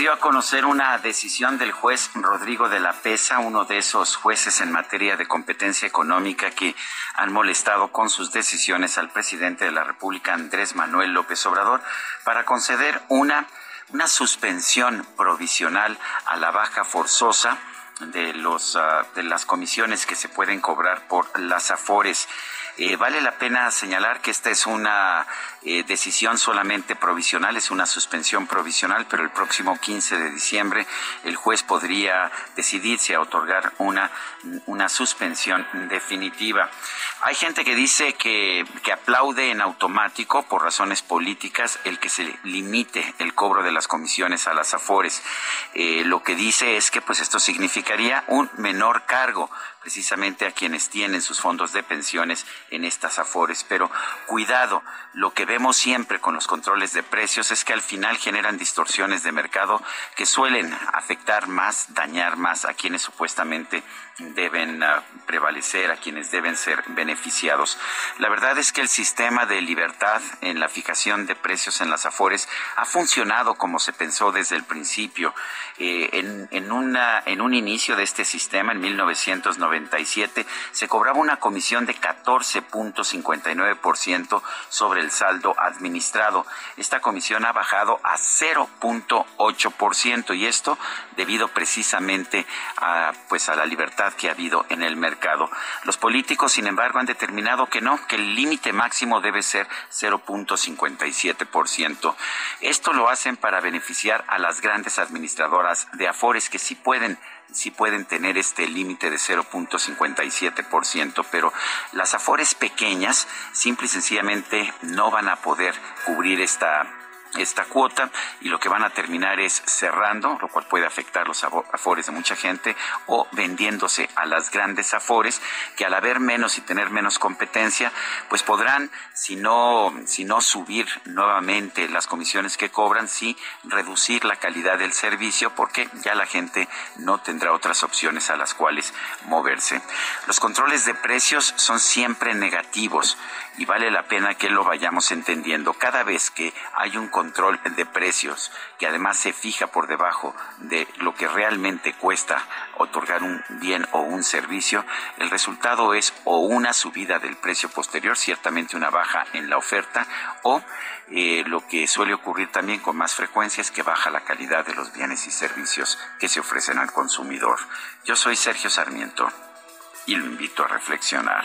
Dio a conocer una decisión del juez Rodrigo de la Pesa, uno de esos jueces en materia de competencia económica que han molestado con sus decisiones al presidente de la República, Andrés Manuel López Obrador, para conceder una una suspensión provisional a la baja forzosa de los uh, de las comisiones que se pueden cobrar por las afores. Eh, vale la pena señalar que esta es una eh, decisión solamente provisional, es una suspensión provisional, pero el próximo 15 de diciembre el juez podría decidirse a otorgar una, una suspensión definitiva. Hay gente que dice que, que aplaude en automático por razones políticas el que se limite el cobro de las comisiones a las afores. Eh, lo que dice es que pues esto significaría un menor cargo precisamente a quienes tienen sus fondos de pensiones en estas afores. Pero cuidado, lo que vemos siempre con los controles de precios es que al final generan distorsiones de mercado que suelen afectar más, dañar más a quienes supuestamente deben uh, prevalecer, a quienes deben ser beneficiados. La verdad es que el sistema de libertad en la fijación de precios en las afores ha funcionado como se pensó desde el principio. Eh, en un inicio de este sistema, en 1997, se cobraba una comisión de 14.59% sobre el saldo administrado. Esta comisión ha bajado a 0.8% y esto debido precisamente a, pues, a la libertad que ha habido en el mercado. Los políticos, sin embargo, han determinado que no, que el límite máximo debe ser 0.57%. Esto lo hacen para beneficiar a las grandes administradoras de Afores que sí pueden sí pueden tener este límite de 0.57%, pero las afores pequeñas simple y sencillamente no van a poder cubrir esta esta cuota y lo que van a terminar es cerrando, lo cual puede afectar los afores de mucha gente, o vendiéndose a las grandes afores que al haber menos y tener menos competencia, pues podrán, si no, si no subir nuevamente las comisiones que cobran, sí reducir la calidad del servicio porque ya la gente no tendrá otras opciones a las cuales moverse. Los controles de precios son siempre negativos y vale la pena que lo vayamos entendiendo. Cada vez que hay un de precios que además se fija por debajo de lo que realmente cuesta otorgar un bien o un servicio, el resultado es o una subida del precio posterior, ciertamente una baja en la oferta, o eh, lo que suele ocurrir también con más frecuencia es que baja la calidad de los bienes y servicios que se ofrecen al consumidor. Yo soy Sergio Sarmiento y lo invito a reflexionar.